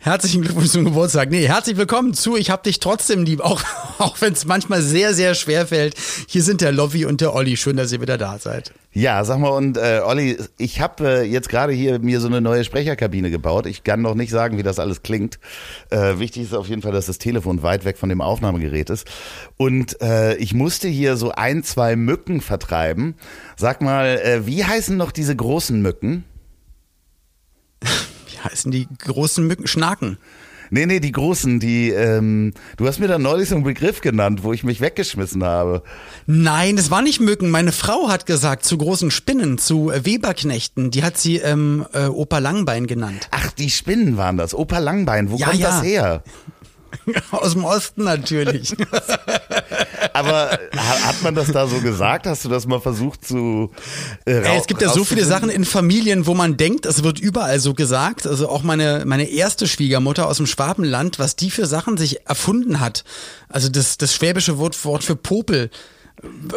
Herzlichen Glückwunsch zum Geburtstag. Nee, herzlich willkommen zu Ich hab dich trotzdem lieb, auch, auch wenn es manchmal sehr, sehr schwer fällt. Hier sind der Lobby und der Olli. Schön, dass ihr wieder da seid. Ja, sag mal, und äh, Olli, ich habe äh, jetzt gerade hier mir so eine neue Sprecherkabine gebaut. Ich kann noch nicht sagen, wie das alles klingt. Äh, wichtig ist auf jeden Fall, dass das Telefon weit weg von dem Aufnahmegerät ist. Und äh, ich musste hier so ein, zwei Mücken vertreiben. Sag mal, äh, wie heißen noch diese großen Mücken? Heißen die großen Mücken? Schnaken. Nee, nee, die großen, die, ähm, du hast mir da neulich so einen Begriff genannt, wo ich mich weggeschmissen habe. Nein, das war nicht Mücken. Meine Frau hat gesagt, zu großen Spinnen, zu Weberknechten. Die hat sie ähm, äh, Opa Langbein genannt. Ach, die Spinnen waren das. Opa Langbein, wo Ja, kommt ja. das her? Aus dem Osten natürlich. Aber ha- hat man das da so gesagt? Hast du das mal versucht zu äh, Ey, es gibt ja so viele? Sachen in Familien, wo man denkt, es wird überall so gesagt. Also auch meine, meine erste Schwiegermutter aus dem Schwabenland, was die für Sachen sich erfunden hat. Also das, das schwäbische Wort, Wort für Popel.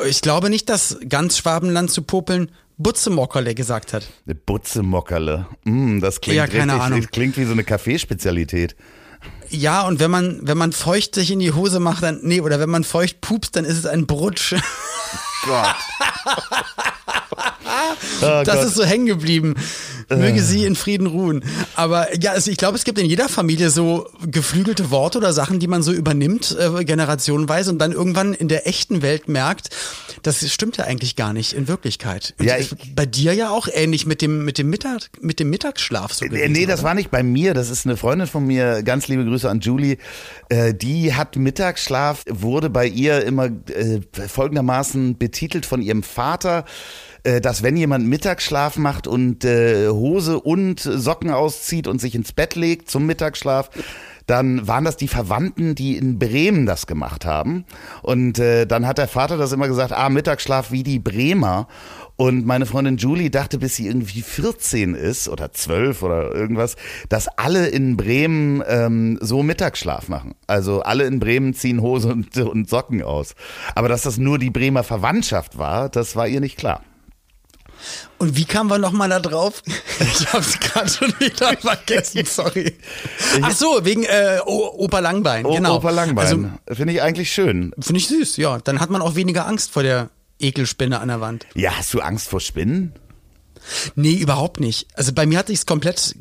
Ich glaube nicht, dass ganz Schwabenland zu Popeln Butzemockerle gesagt hat. Eine Butzemockerle. Mm, das klingt Ja, keine richtig, Ahnung. das klingt wie so eine Kaffeespezialität. Ja, und wenn man, wenn man feucht sich in die Hose macht, dann, nee, oder wenn man feucht pupst, dann ist es ein Brutsch. Gott. oh Das Gott. ist so hängen geblieben. Möge sie in Frieden ruhen. Aber ja, also ich glaube, es gibt in jeder Familie so geflügelte Worte oder Sachen, die man so übernimmt, äh, generationenweise und dann irgendwann in der echten Welt merkt, das stimmt ja eigentlich gar nicht in Wirklichkeit. Und Ja, ich- bei dir ja auch ähnlich mit dem, mit dem Mittag, mit dem Mittagsschlaf so Äh, gewesen, Nee, das oder? war nicht bei mir. Das ist eine Freundin von mir. Ganz liebe Grüße an Julie. Äh, die hat Mittagsschlaf, wurde bei ihr immer äh, folgendermaßen betitelt von ihrem Vater, äh, dass wenn jemand Mittagsschlaf macht und äh, Hose und Socken auszieht und sich ins Bett legt zum Mittagsschlaf, dann waren das die Verwandten, die in Bremen das gemacht haben. Und äh, dann hat der Vater das immer gesagt, ah, Mittagsschlaf wie die Bremer. Und meine Freundin Julie dachte, bis sie irgendwie 14 ist oder 12 oder irgendwas, dass alle in Bremen ähm, so Mittagsschlaf machen. Also alle in Bremen ziehen Hose und, und Socken aus. Aber dass das nur die Bremer Verwandtschaft war, das war ihr nicht klar. Und wie kamen wir nochmal da drauf? Ich hab's gerade schon wieder vergessen, sorry. Ach so, wegen äh, O- Opa Langbein, Oh, genau. Opa Langbein. Also, Finde ich eigentlich schön. Finde ich süß, ja. Dann hat man auch weniger Angst vor der Ekelspinne an der Wand. Ja, hast du Angst vor Spinnen? Nee, überhaupt nicht. Also bei mir hat sich's komplett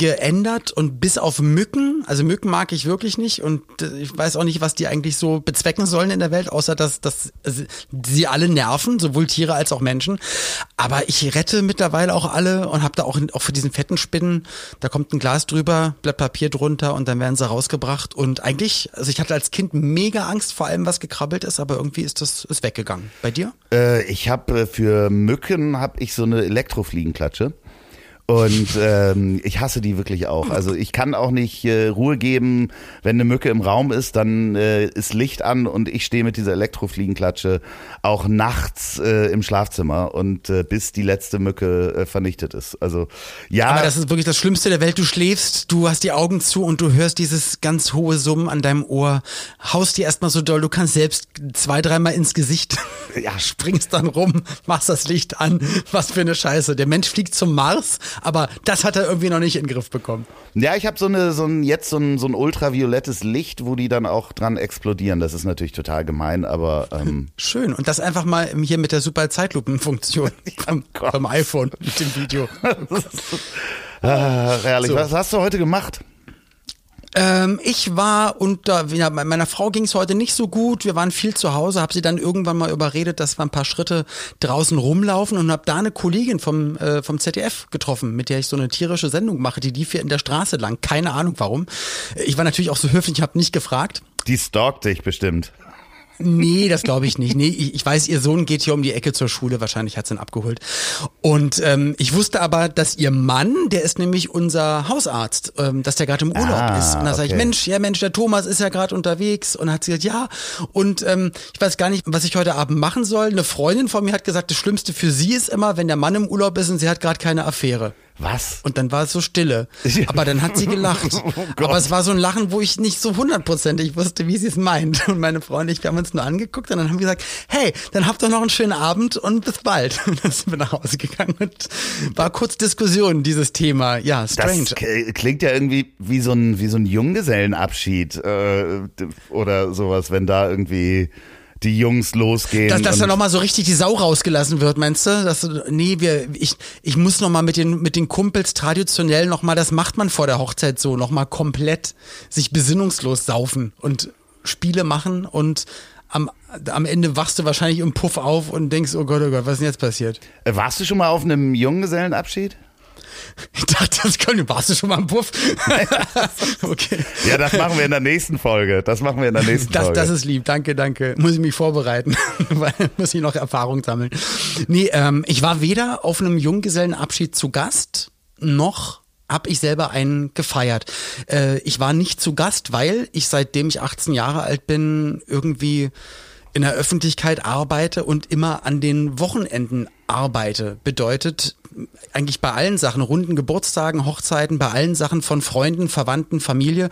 geändert und bis auf Mücken, also Mücken mag ich wirklich nicht und äh, ich weiß auch nicht, was die eigentlich so bezwecken sollen in der Welt, außer dass, dass sie alle nerven, sowohl Tiere als auch Menschen. Aber ich rette mittlerweile auch alle und habe da auch, auch für diesen fetten Spinnen, da kommt ein Glas drüber, Blatt Papier drunter und dann werden sie rausgebracht und eigentlich, also ich hatte als Kind mega Angst vor allem, was gekrabbelt ist, aber irgendwie ist das ist weggegangen. Bei dir? Äh, ich habe äh, für Mücken habe ich so eine Elektrofliegenklatsche. Und ähm, ich hasse die wirklich auch. Also ich kann auch nicht äh, Ruhe geben, wenn eine Mücke im Raum ist, dann äh, ist Licht an und ich stehe mit dieser Elektrofliegenklatsche auch nachts äh, im Schlafzimmer und äh, bis die letzte Mücke äh, vernichtet ist. Also ja, Aber das ist wirklich das Schlimmste der Welt. Du schläfst, du hast die Augen zu und du hörst dieses ganz hohe Summen an deinem Ohr, haust dir erstmal so doll, du kannst selbst zwei, dreimal ins Gesicht, ja, springst dann rum, machst das Licht an. Was für eine Scheiße. Der Mensch fliegt zum Mars, aber das hat er irgendwie noch nicht in den Griff bekommen. ja, ich habe so eine so ein jetzt so ein, so ein ultraviolettes Licht, wo die dann auch dran explodieren. Das ist natürlich total gemein, aber ähm, Schön. Und das einfach mal hier mit der super Zeitlupenfunktion Gott. beim iPhone mit dem Video. ah, herrlich. So. Was hast du heute gemacht? Ähm, ich war unter, ja, meiner Frau ging es heute nicht so gut. Wir waren viel zu Hause, habe sie dann irgendwann mal überredet, dass wir ein paar Schritte draußen rumlaufen und habe da eine Kollegin vom, äh, vom ZDF getroffen, mit der ich so eine tierische Sendung mache, die lief hier in der Straße lang. Keine Ahnung warum. Ich war natürlich auch so höflich, ich habe nicht gefragt. Die stalkt dich bestimmt. Nee, das glaube ich nicht. Nee, ich, ich, weiß, ihr Sohn geht hier um die Ecke zur Schule, wahrscheinlich hat sie ihn abgeholt. Und ähm, ich wusste aber, dass ihr Mann, der ist nämlich unser Hausarzt, ähm, dass der gerade im Urlaub ah, ist. Und da okay. sage ich, Mensch, ja Mensch, der Thomas ist ja gerade unterwegs. Und hat sie gesagt, ja. Und ähm, ich weiß gar nicht, was ich heute Abend machen soll. Eine Freundin von mir hat gesagt, das Schlimmste für sie ist immer, wenn der Mann im Urlaub ist und sie hat gerade keine Affäre. Was? Und dann war es so stille. Aber dann hat sie gelacht. Oh Aber es war so ein Lachen, wo ich nicht so hundertprozentig wusste, wie sie es meint. Und meine Freunde, ich, wir haben uns nur angeguckt und dann haben wir gesagt, hey, dann habt doch noch einen schönen Abend und bis bald. Und dann sind wir nach Hause gegangen und war kurz Diskussion, dieses Thema. Ja, strange. Das klingt ja irgendwie wie so ein, wie so ein Junggesellenabschied äh, oder sowas, wenn da irgendwie die Jungs losgehen. Dass, dass da nochmal so richtig die Sau rausgelassen wird, meinst du? Dass, nee, wir, ich, ich muss nochmal mit den, mit den Kumpels traditionell nochmal, das macht man vor der Hochzeit so, nochmal komplett sich besinnungslos saufen und Spiele machen und am, am Ende wachst du wahrscheinlich im Puff auf und denkst, oh Gott, oh Gott, was ist denn jetzt passiert? Äh, warst du schon mal auf einem Junggesellenabschied? Ich dachte, das können. Warst du schon mal im Puff? okay. Ja, das machen wir in der nächsten Folge. Das machen wir in der nächsten das, Folge. Das ist lieb. Danke, danke. Muss ich mich vorbereiten, weil muss ich noch Erfahrung sammeln. Nee, ähm, ich war weder auf einem Junggesellenabschied zu Gast, noch habe ich selber einen gefeiert. Äh, ich war nicht zu Gast, weil ich seitdem ich 18 Jahre alt bin irgendwie in der Öffentlichkeit arbeite und immer an den Wochenenden arbeite. Bedeutet, eigentlich bei allen Sachen, runden Geburtstagen, Hochzeiten, bei allen Sachen von Freunden, Verwandten, Familie,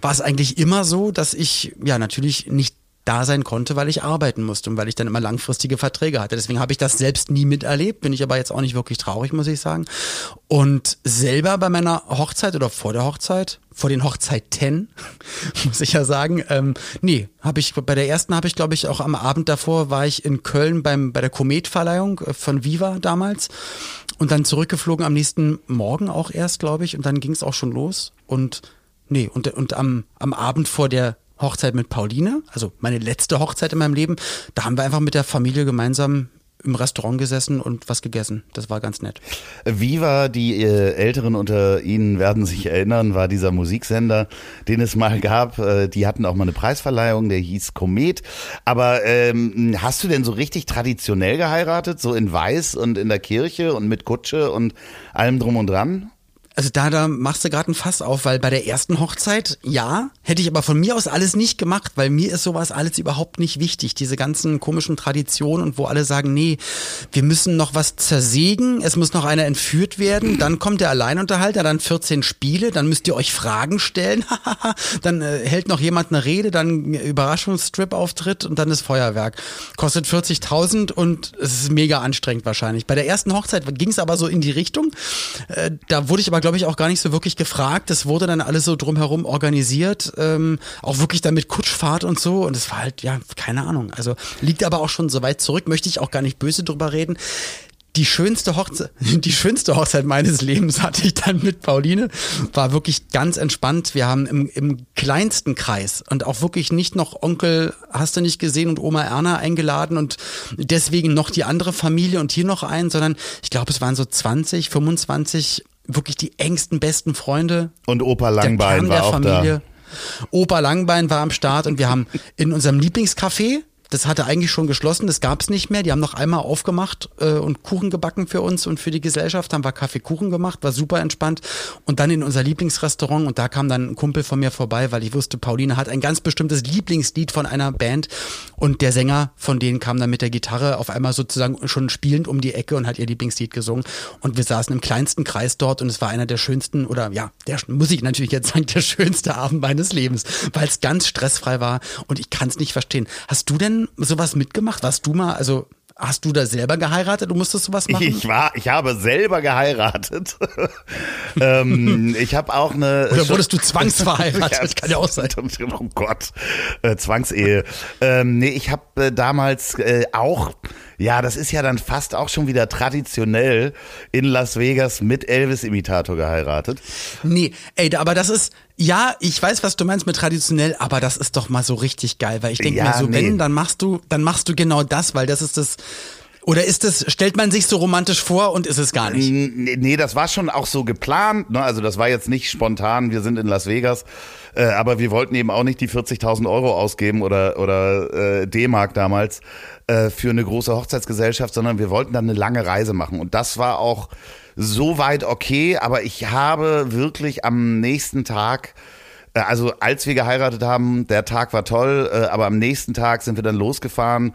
war es eigentlich immer so, dass ich ja natürlich nicht da sein konnte, weil ich arbeiten musste und weil ich dann immer langfristige Verträge hatte. Deswegen habe ich das selbst nie miterlebt, bin ich aber jetzt auch nicht wirklich traurig, muss ich sagen. Und selber bei meiner Hochzeit oder vor der Hochzeit, vor den Hochzeiten, muss ich ja sagen, ähm, nee, habe ich bei der ersten habe ich glaube ich auch am Abend davor war ich in Köln beim bei der Kometverleihung äh, von Viva damals und dann zurückgeflogen am nächsten Morgen auch erst, glaube ich, und dann ging es auch schon los und nee, und und am am Abend vor der Hochzeit mit Pauline, also meine letzte Hochzeit in meinem Leben. Da haben wir einfach mit der Familie gemeinsam im Restaurant gesessen und was gegessen. Das war ganz nett. Viva, die äh, Älteren unter Ihnen werden sich erinnern, war dieser Musiksender, den es mal gab. Äh, die hatten auch mal eine Preisverleihung, der hieß Komet. Aber ähm, hast du denn so richtig traditionell geheiratet, so in Weiß und in der Kirche und mit Kutsche und allem drum und dran? Also da, da machst du gerade ein Fass auf, weil bei der ersten Hochzeit, ja, hätte ich aber von mir aus alles nicht gemacht, weil mir ist sowas alles überhaupt nicht wichtig. Diese ganzen komischen Traditionen und wo alle sagen, nee, wir müssen noch was zersägen, es muss noch einer entführt werden, dann kommt der Alleinunterhalter, dann 14 Spiele, dann müsst ihr euch Fragen stellen, dann äh, hält noch jemand eine Rede, dann Überraschungsstrip-Auftritt und dann das Feuerwerk. Kostet 40.000 und es ist mega anstrengend wahrscheinlich. Bei der ersten Hochzeit ging es aber so in die Richtung, äh, da wurde ich aber, glaube ich, auch gar nicht so wirklich gefragt. Das wurde dann alles so drumherum organisiert, ähm, auch wirklich dann mit Kutschfahrt und so. Und es war halt, ja, keine Ahnung. Also liegt aber auch schon so weit zurück, möchte ich auch gar nicht böse drüber reden die schönste Hochzeit, die schönste Hochzeit meines Lebens hatte ich dann mit Pauline. War wirklich ganz entspannt. Wir haben im, im kleinsten Kreis und auch wirklich nicht noch Onkel hast du nicht gesehen und Oma Erna eingeladen und deswegen noch die andere Familie und hier noch einen, sondern ich glaube, es waren so 20, 25 wirklich die engsten, besten Freunde. Und Opa Langbein war auch Familie. da. Opa Langbein war am Start und wir haben in unserem Lieblingscafé, das hatte eigentlich schon geschlossen, das gab es nicht mehr. Die haben noch einmal aufgemacht äh, und Kuchen gebacken für uns und für die Gesellschaft. Haben wir Kaffeekuchen gemacht, war super entspannt. Und dann in unser Lieblingsrestaurant und da kam dann ein Kumpel von mir vorbei, weil ich wusste, Pauline hat ein ganz bestimmtes Lieblingslied von einer Band und der Sänger von denen kam dann mit der Gitarre auf einmal sozusagen schon spielend um die Ecke und hat ihr Lieblingslied gesungen. Und wir saßen im kleinsten Kreis dort und es war einer der schönsten oder ja, der muss ich natürlich jetzt sagen, der schönste Abend meines Lebens, weil es ganz stressfrei war und ich kann es nicht verstehen. Hast du denn sowas mitgemacht? Warst du mal, also Hast du da selber geheiratet? Du musstest sowas machen? Ich war, ich habe selber geheiratet. ähm, ich habe auch eine. Oder wurdest du zwangsverheiratet? ja, Kann ja auch sein. Oh Gott, äh, Zwangsehe. Ähm, nee, ich habe äh, damals äh, auch Ja, das ist ja dann fast auch schon wieder traditionell in Las Vegas mit Elvis-Imitator geheiratet. Nee, ey, aber das ist, ja, ich weiß, was du meinst mit traditionell, aber das ist doch mal so richtig geil, weil ich denke Ja, mir so, nee. wenn, dann machst du, dann machst du genau das, weil das ist das, oder ist es, stellt man sich so romantisch vor und ist es gar nicht? Nee, nee, das war schon auch so geplant. Ne? Also das war jetzt nicht spontan, wir sind in Las Vegas. Äh, aber wir wollten eben auch nicht die 40.000 Euro ausgeben oder, oder äh, D-Mark damals äh, für eine große Hochzeitsgesellschaft, sondern wir wollten dann eine lange Reise machen. Und das war auch soweit okay, aber ich habe wirklich am nächsten Tag äh, also als wir geheiratet haben, der Tag war toll, äh, aber am nächsten Tag sind wir dann losgefahren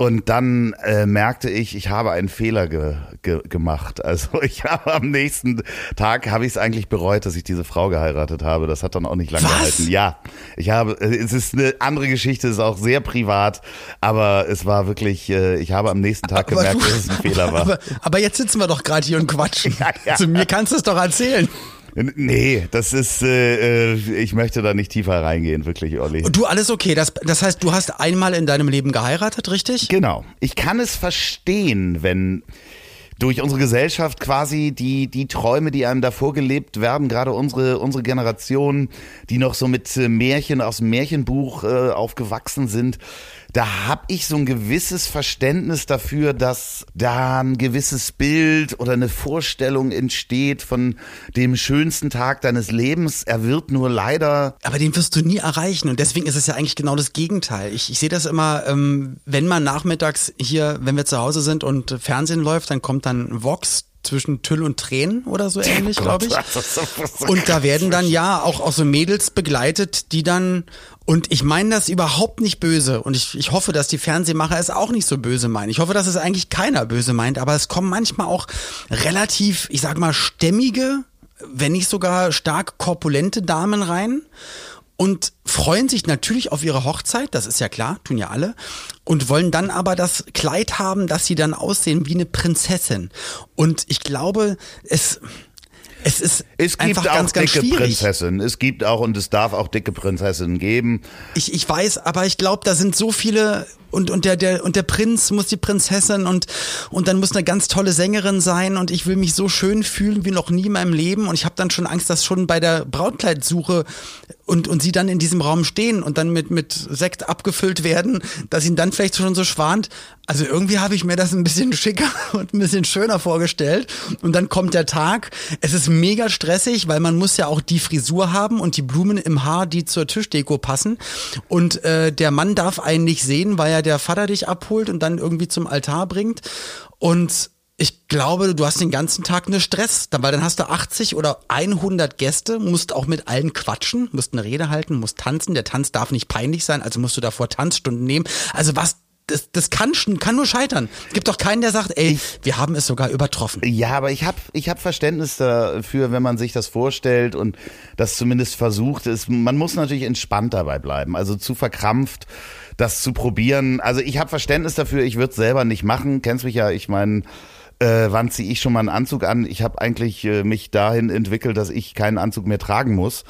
und dann äh, merkte ich, ich habe einen Fehler ge ge gemacht. Also ich habe am nächsten Tag habe ich es eigentlich bereut, dass ich diese Frau geheiratet habe. Das hat dann auch nicht lange Was? gehalten. Ja, ich habe. äh, Es ist eine andere Geschichte, es ist auch sehr privat, aber es war wirklich. Äh, ich habe am nächsten Tag Aber gemerkt, du- dass es ein Fehler war. Aber, aber jetzt sitzen wir doch gerade hier und quatschen. Ja, ja. Zu mir kannst du es doch erzählen. Nee, das ist. Äh, äh, ich möchte da nicht tiefer reingehen, wirklich, Olli. Und du, alles okay. Das, das heißt, du hast einmal in deinem Leben geheiratet, richtig? Genau. Ich kann es verstehen, wenn durch unsere Gesellschaft quasi die, die Träume, die einem davor gelebt werden, gerade unsere, unsere Generation, die noch so mit äh, Märchen aus dem Märchenbuch äh, aufgewachsen sind, da habe ich so ein gewisses Verständnis dafür, dass da ein gewisses Bild oder eine Vorstellung entsteht von dem schönsten Tag deines Lebens. Er wird nur leider Aber den wirst du nie erreichen und deswegen ist es ja eigentlich genau das Gegenteil. Ich, ich sehe das immer, ähm, wenn man nachmittags hier, wenn wir zu Hause sind und Fernsehen läuft, dann kommt dann Vox zwischen Tüll und Tränen oder so ähnlich, glaube ich. Und da werden dann ja auch, auch so Mädels begleitet, die dann, und ich meine das überhaupt nicht böse und ich, ich hoffe, dass die Fernsehmacher es auch nicht so böse meinen. Ich hoffe, dass es eigentlich keiner böse meint, aber es kommen manchmal auch relativ, ich sag mal, stämmige, wenn nicht sogar stark korpulente Damen rein und freuen sich natürlich auf ihre Hochzeit, das ist ja klar, tun ja alle, und wollen dann aber das Kleid haben, dass sie dann aussehen wie eine Prinzessin. Und ich glaube, es, es ist Es gibt einfach auch ganz, ganz dicke schwierig. Prinzessinnen. Es gibt auch und es darf auch dicke Prinzessinnen geben. Ich, ich weiß, aber ich glaube, da sind so viele und und der der und der Prinz muss die Prinzessin und und dann muss eine ganz tolle Sängerin sein und ich will mich so schön fühlen wie noch nie in meinem Leben und ich habe dann schon Angst, dass schon bei der Brautkleidsuche und und sie dann in diesem Raum stehen und dann mit mit Sekt abgefüllt werden, dass ihn dann vielleicht schon so schwant. Also irgendwie habe ich mir das ein bisschen schicker und ein bisschen schöner vorgestellt und dann kommt der Tag. Es ist mega stressig, weil man muss ja auch die Frisur haben und die Blumen im Haar, die zur Tischdeko passen. Und äh, der Mann darf einen nicht sehen, weil ja der Vater dich abholt und dann irgendwie zum Altar bringt. Und ich glaube, du hast den ganzen Tag eine Stress, weil dann hast du 80 oder 100 Gäste, musst auch mit allen quatschen, musst eine Rede halten, musst tanzen. Der Tanz darf nicht peinlich sein, also musst du davor Tanzstunden nehmen. Also was, das, das kann, schon- kann nur scheitern. Gibt doch keinen, der sagt, ey, wir haben es sogar übertroffen. Ja, aber ich habe ich hab Verständnis dafür, wenn man sich das vorstellt und das zumindest versucht. ist. man muss natürlich entspannt dabei bleiben, also zu verkrampft, das zu probieren. Also ich habe Verständnis dafür, ich würde selber nicht machen. Kennst mich ja, ich meine, äh, wann ziehe ich schon mal einen Anzug an? Ich habe eigentlich äh, mich dahin entwickelt, dass ich keinen Anzug mehr tragen muss.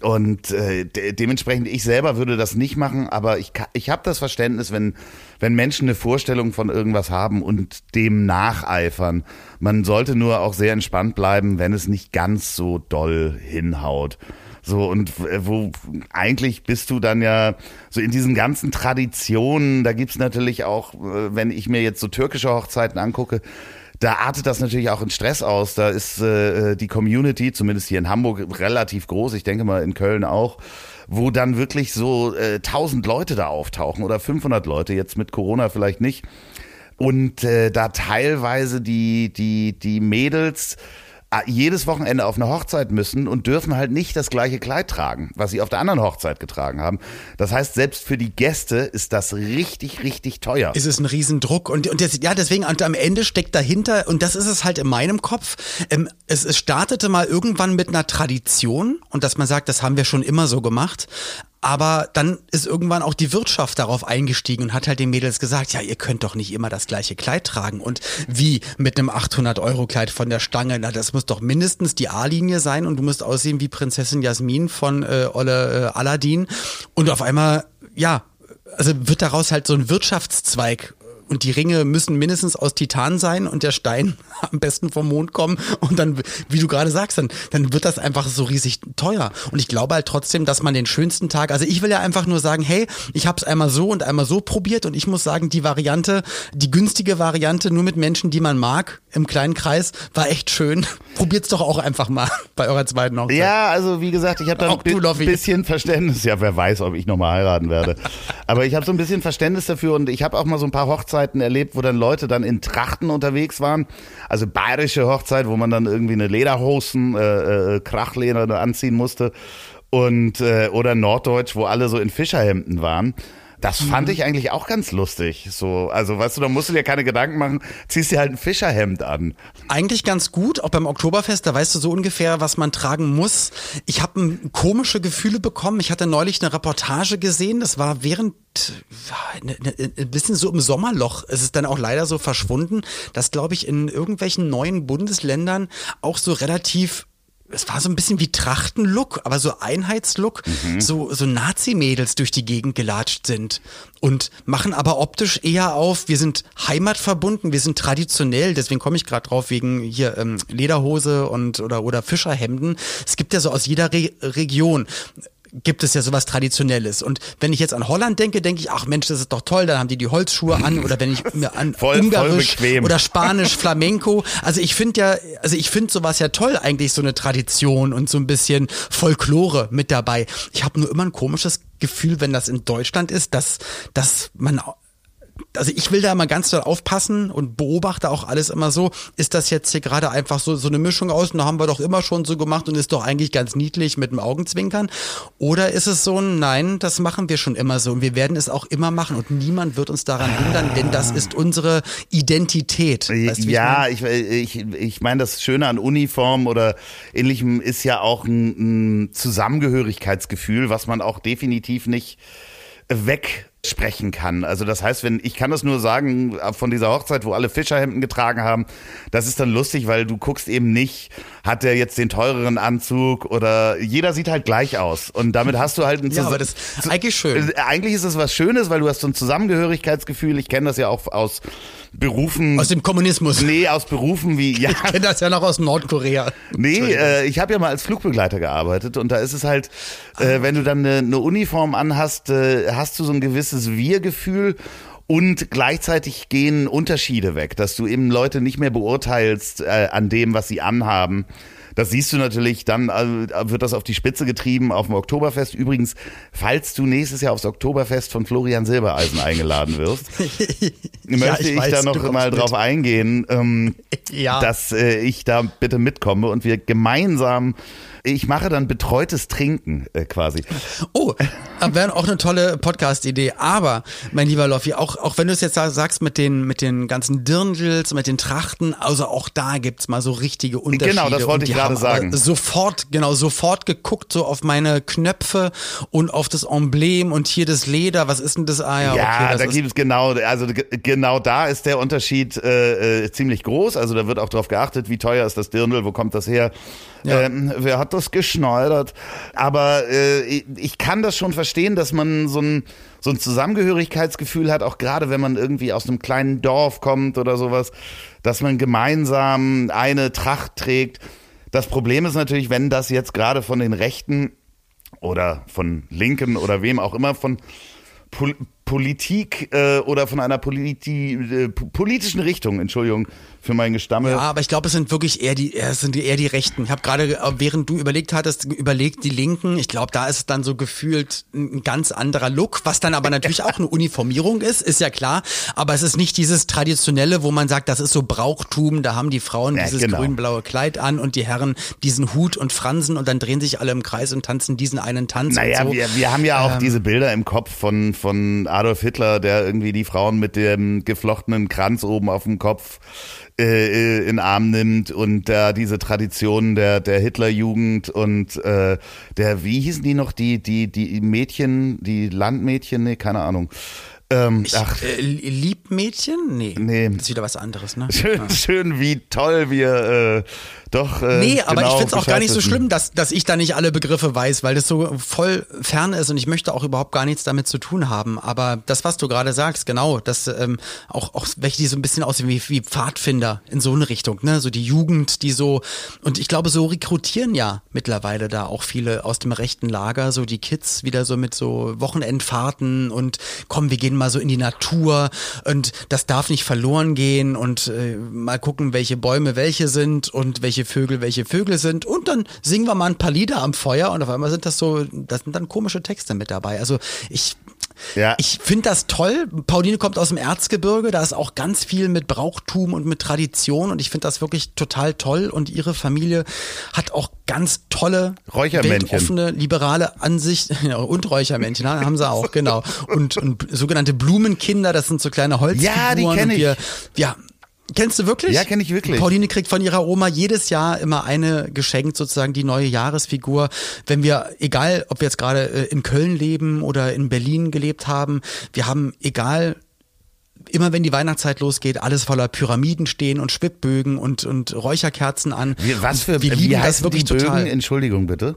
Und äh, de dementsprechend, ich selber würde das nicht machen, aber ich, ich habe das Verständnis, wenn, wenn Menschen eine Vorstellung von irgendwas haben und dem nacheifern. Man sollte nur auch sehr entspannt bleiben, wenn es nicht ganz so doll hinhaut. So, und wo eigentlich bist du dann ja so in diesen ganzen Traditionen, da gibt's natürlich auch, äh, wenn ich mir jetzt so türkische Hochzeiten angucke, da artet das natürlich auch in Stress aus. Da ist äh, die Community, zumindest hier in Hamburg, relativ groß. Ich denke mal in Köln auch, wo dann wirklich so äh, 1000 Leute da auftauchen oder 500 Leute. Jetzt mit Corona vielleicht nicht. Und äh, da teilweise die die die Mädels äh, jedes Wochenende auf eine Hochzeit müssen und dürfen halt nicht das gleiche Kleid tragen, was sie auf der anderen Hochzeit getragen haben. Das heißt, selbst für die Gäste ist das richtig, richtig teuer. ist es ein Riesendruck und, und das, ja deswegen und am Ende steckt dahinter und das ist es halt in meinem Kopf ähm, es, es startete mal irgendwann mit einer Tradition und dass man sagt das haben wir schon immer so gemacht aber dann ist irgendwann auch die Wirtschaft darauf eingestiegen und hat halt den Mädels gesagt, ja, ihr könnt doch nicht immer das gleiche Kleid tragen. Und wie mit einem 800-Euro-Kleid von der Stange, na, das muss doch mindestens die A-Linie sein und du musst aussehen wie Prinzessin Jasmin von äh, Olle äh, Aladdin. Und auf einmal, ja, also wird daraus halt so ein Wirtschaftszweig und die Ringe müssen mindestens aus Titan sein und der Stein am besten vom Mond kommen und dann, wie du gerade sagst, dann, dann wird das einfach so riesig teuer. Und ich glaube halt trotzdem, dass man den schönsten Tag, also ich will ja einfach nur sagen, hey, ich habe es einmal so und einmal so probiert und ich muss sagen, die Variante, die günstige Variante nur mit Menschen, die man mag, im kleinen Kreis, war echt schön. Probiert's doch auch einfach mal bei eurer zweiten Hochzeit. Ja, also wie gesagt, ich habe da ein bisschen Verständnis. Ja, wer weiß, ob ich nochmal heiraten werde. Aber ich habe so ein bisschen Verständnis dafür und ich habe auch mal so ein paar Hochzeiten erlebt, wo dann Leute dann in Trachten unterwegs waren. Also bayerische Hochzeit, wo man dann irgendwie eine Lederhosen, äh, äh, Krachleder anziehen musste. Und äh, oder Norddeutsch, wo alle so in Fischerhemden waren. Das fand mhm. ich eigentlich auch ganz lustig. So, also weißt du, da musst du dir keine Gedanken machen, ziehst dir halt ein Fischerhemd an. Eigentlich ganz gut, auch beim Oktoberfest, da weißt du so ungefähr, was man tragen muss. Ich habe komische Gefühle bekommen. Ich hatte neulich eine Reportage gesehen, das war während ein bisschen so im Sommerloch. Es ist dann auch leider so verschwunden, dass, glaube ich, in irgendwelchen neuen Bundesländern auch so relativ es war so ein bisschen wie Trachtenlook, aber so Einheitslook, mhm. so, so Nazi-Mädels durch die Gegend gelatscht sind und machen aber optisch eher auf, wir sind heimatverbunden, wir sind traditionell, deswegen komme ich gerade drauf, wegen hier ähm, Lederhose und oder, oder Fischerhemden. Es gibt ja so aus jeder Re Region gibt es ja sowas Traditionelles. Und wenn ich jetzt an Holland denke, denke ich, ach Mensch, das ist doch toll, dann haben die die Holzschuhe an. Oder wenn ich mir an voll, Ungarisch voll oder Spanisch, Flamenco. Also ich finde ja, also ich finde sowas ja toll, eigentlich so eine Tradition und so ein bisschen Folklore mit dabei. Ich habe nur immer ein komisches Gefühl, wenn das in Deutschland ist, dass, dass man also ich will da immer ganz doll aufpassen und beobachte auch alles immer so, ist das jetzt hier gerade einfach so, so eine Mischung aus, und da haben wir doch immer schon so gemacht und ist doch eigentlich ganz niedlich mit dem Augenzwinkern? Oder ist es so, nein, das machen wir schon immer so und wir werden es auch immer machen und niemand wird uns daran hindern, denn das ist unsere Identität. Weißt, ja, ich, ich, ich meine, das Schöne an Uniform oder ähnlichem ist ja auch ein, ein Zusammengehörigkeitsgefühl, was man auch definitiv nicht weg sprechen kann. Also das heißt, wenn ich kann das nur sagen von dieser Hochzeit, wo alle Fischerhemden getragen haben, das ist dann lustig, weil du guckst eben nicht, hat der jetzt den teureren Anzug oder jeder sieht halt gleich aus und damit hast du halt ein ja, aber das ist eigentlich schön. Äh, eigentlich ist es was Schönes, weil du hast so ein Zusammengehörigkeitsgefühl. Ich kenne das ja auch aus Berufen. Aus dem Kommunismus. Nee, aus Berufen wie ja. Ich kenne das ja noch aus Nordkorea. Nee, äh, ich habe ja mal als Flugbegleiter gearbeitet und da ist es halt, äh, wenn du dann eine, eine Uniform anhast, äh, hast du so ein gewisses gewisses Wir-Gefühl und gleichzeitig gehen Unterschiede weg, dass du eben Leute nicht mehr beurteilst äh, an dem, was sie anhaben. Das siehst du natürlich, dann äh, wird das auf die Spitze getrieben auf dem Oktoberfest. Übrigens, falls du nächstes Jahr aufs Oktoberfest von Florian Silbereisen eingeladen wirst, möchte ja, ich, ich weiß, da noch mal mit. drauf eingehen, ähm, ja. dass äh, ich da bitte mitkomme und wir gemeinsam ich mache dann betreutes Trinken äh, quasi. Oh, wäre auch eine tolle Podcast-Idee. Aber, mein lieber Loffi, auch, auch wenn du es jetzt sagst mit den, mit den ganzen Dirndls, mit den Trachten, also auch da gibt's mal so richtige Unterschiede. Genau, das wollte ich gerade sagen. Sofort, genau, sofort geguckt so auf meine Knöpfe und auf das Emblem und hier das Leder. Was ist denn das? Ah ja, ja okay, da gibt es genau, also genau da ist der Unterschied äh, äh, ziemlich groß. Also da wird auch drauf geachtet, wie teuer ist das Dirndl, wo kommt das her. Ja. Ähm, wer hat das geschneidert? Aber äh, ich kann das schon verstehen, dass man so ein, so ein Zusammengehörigkeitsgefühl hat, auch gerade wenn man irgendwie aus einem kleinen Dorf kommt oder sowas, dass man gemeinsam eine Tracht trägt. Das Problem ist natürlich, wenn das jetzt gerade von den Rechten oder von Linken oder wem auch immer von Pol Politik äh, oder von einer politi äh, politischen Richtung, Entschuldigung, für mein Gestammel. Ja, aber ich glaube, es sind wirklich eher die, es sind eher die Rechten. Ich habe gerade, äh, während du überlegt hattest, überlegt die Linken. Ich glaube, da ist es dann so gefühlt ein ganz anderer Look, was dann aber natürlich auch eine Uniformierung ist, ist ja klar. Aber es ist nicht dieses traditionelle, wo man sagt, das ist so Brauchtum. Da haben die Frauen ja, dieses genau. grün-blaue Kleid an und die Herren diesen Hut und Fransen und dann drehen sich alle im Kreis und tanzen diesen einen Tanz. Naja, so. wir, wir haben ja auch ähm, diese Bilder im Kopf von von Adolf Hitler, der irgendwie die Frauen mit dem geflochtenen Kranz oben auf dem Kopf äh, in Arm nimmt und da diese Traditionen der der Hitlerjugend und äh, der wie hießen die noch die die die Mädchen die Landmädchen nee keine Ahnung ähm, ich, ach, äh, Liebmädchen? Nee. Nee. Das ist wieder was anderes, ne? Schön, ja. schön wie toll wir äh, doch. Äh, nee, aber genau ich finde es auch gar nicht so schlimm, dass, dass ich da nicht alle Begriffe weiß, weil das so voll fern ist und ich möchte auch überhaupt gar nichts damit zu tun haben. Aber das, was du gerade sagst, genau, dass ähm, auch, auch welche, die so ein bisschen aussehen wie, wie Pfadfinder in so eine Richtung, ne? So die Jugend, die so, und ich glaube, so rekrutieren ja mittlerweile da auch viele aus dem rechten Lager, so die Kids wieder so mit so Wochenendfahrten und komm, wir gehen mal so in die Natur und das darf nicht verloren gehen und äh, mal gucken, welche Bäume welche sind und welche Vögel welche Vögel sind und dann singen wir mal ein paar Lieder am Feuer und auf einmal sind das so, das sind dann komische Texte mit dabei. Also ich Ja. ich finde das toll. Pauline kommt aus dem Erzgebirge, da ist auch ganz viel mit Brauchtum und mit Tradition und ich finde das wirklich total toll und ihre Familie hat auch ganz tolle, weltoffene, liberale Ansicht und Räuchermännchen, haben sie auch, genau. Und, und sogenannte Blumenkinder, das sind so kleine Holzfiguren. Ja, die kenn und ich. Wir, ja, Kennst du wirklich? Ja, kenn ich wirklich. Pauline kriegt von ihrer Oma jedes Jahr immer eine geschenkt, sozusagen die neue Jahresfigur. Wenn wir, egal ob wir jetzt gerade äh, in Köln leben oder in Berlin gelebt haben, wir haben, egal immer wenn die Weihnachtszeit losgeht, alles voller Pyramiden stehen und Schwibbögen und, und Räucherkerzen an. Wie, was für wir wie lieben das heißen wirklich die Bögen? total. Entschuldigung bitte.